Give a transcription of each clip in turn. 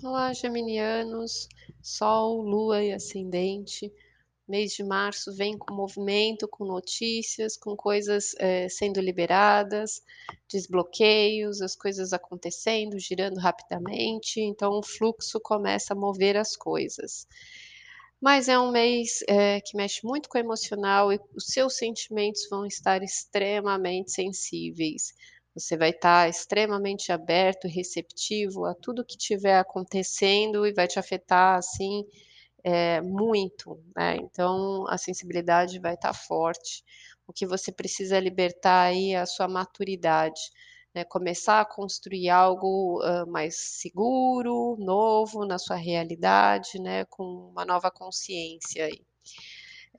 Olá, geminianos, Sol, Lua e Ascendente. Mês de março vem com movimento, com notícias, com coisas eh, sendo liberadas, desbloqueios, as coisas acontecendo, girando rapidamente. Então, o fluxo começa a mover as coisas. Mas é um mês eh, que mexe muito com o emocional e os seus sentimentos vão estar extremamente sensíveis. Você vai estar extremamente aberto receptivo a tudo que estiver acontecendo e vai te afetar, assim, eh, muito, né. Então a sensibilidade vai estar forte. O que você precisa libertar aí é a sua maturidade, né, começar a construir algo, hã, mais seguro, novo na sua realidade, né, com uma nova consciência aí.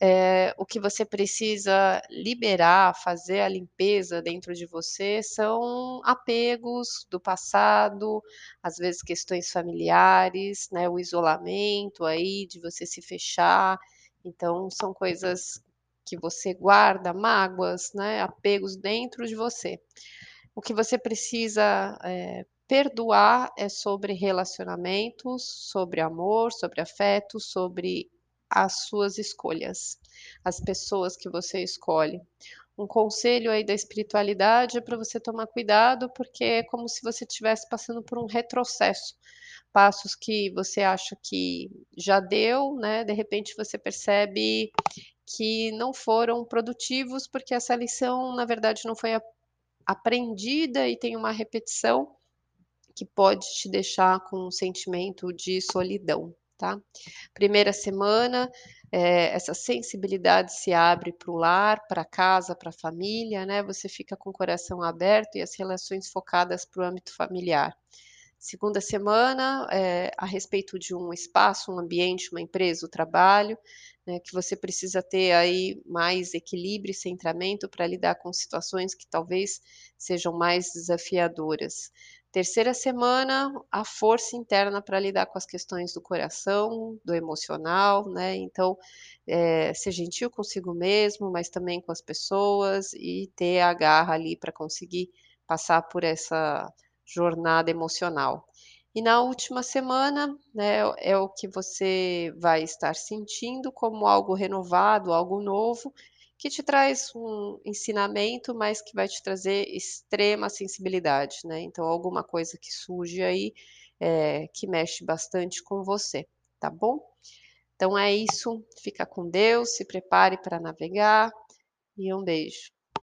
Eh, o que você precisa liberar, fazer a limpeza dentro de você são apegos do passado, às vezes questões familiares, né, o isolamento aí de você se fechar, então são coisas que você guarda, mágoas, né, apegos dentro de você. O que você precisa, eh, perdoar é sobre relacionamentos, sobre amor, sobre afeto, sobre as suas escolhas, as pessoas que você escolhe. Um conselho aí da espiritualidade é para você tomar cuidado, porque é como se você estivesse passando por um retrocesso. Passos que você acha que já deu, né, de repente você percebe que não foram produtivos, porque essa lição, na verdade, não foi aprendida e tem uma repetição que pode te deixar com um sentimento de solidão tá. Primeira semana, eh, essa sensibilidade se abre para o lar, pra casa, pra família, né, você fica com o coração aberto e as relações focadas para o âmbito familiar. Segunda semana, eh, a respeito de um espaço, um ambiente, uma empresa, o trabalho, né, que você precisa ter aí mais equilíbrio e centramento para lidar com situações que talvez sejam mais desafiadoras. Terceira semana, a força interna para lidar com as questões do coração, do emocional, né, então, eh, ser gentil consigo mesmo, mas também com as pessoas e ter a garra ali para conseguir passar por essa jornada emocional. E na última semana, né, é o que você vai estar sentindo como algo renovado, algo novo, que te traz um ensinamento, mas que vai te trazer extrema sensibilidade, né, então alguma coisa que surge aí, eh, que mexe bastante com você, tá bom? Então é isso, fica com Deus, se prepare para navegar e um beijo.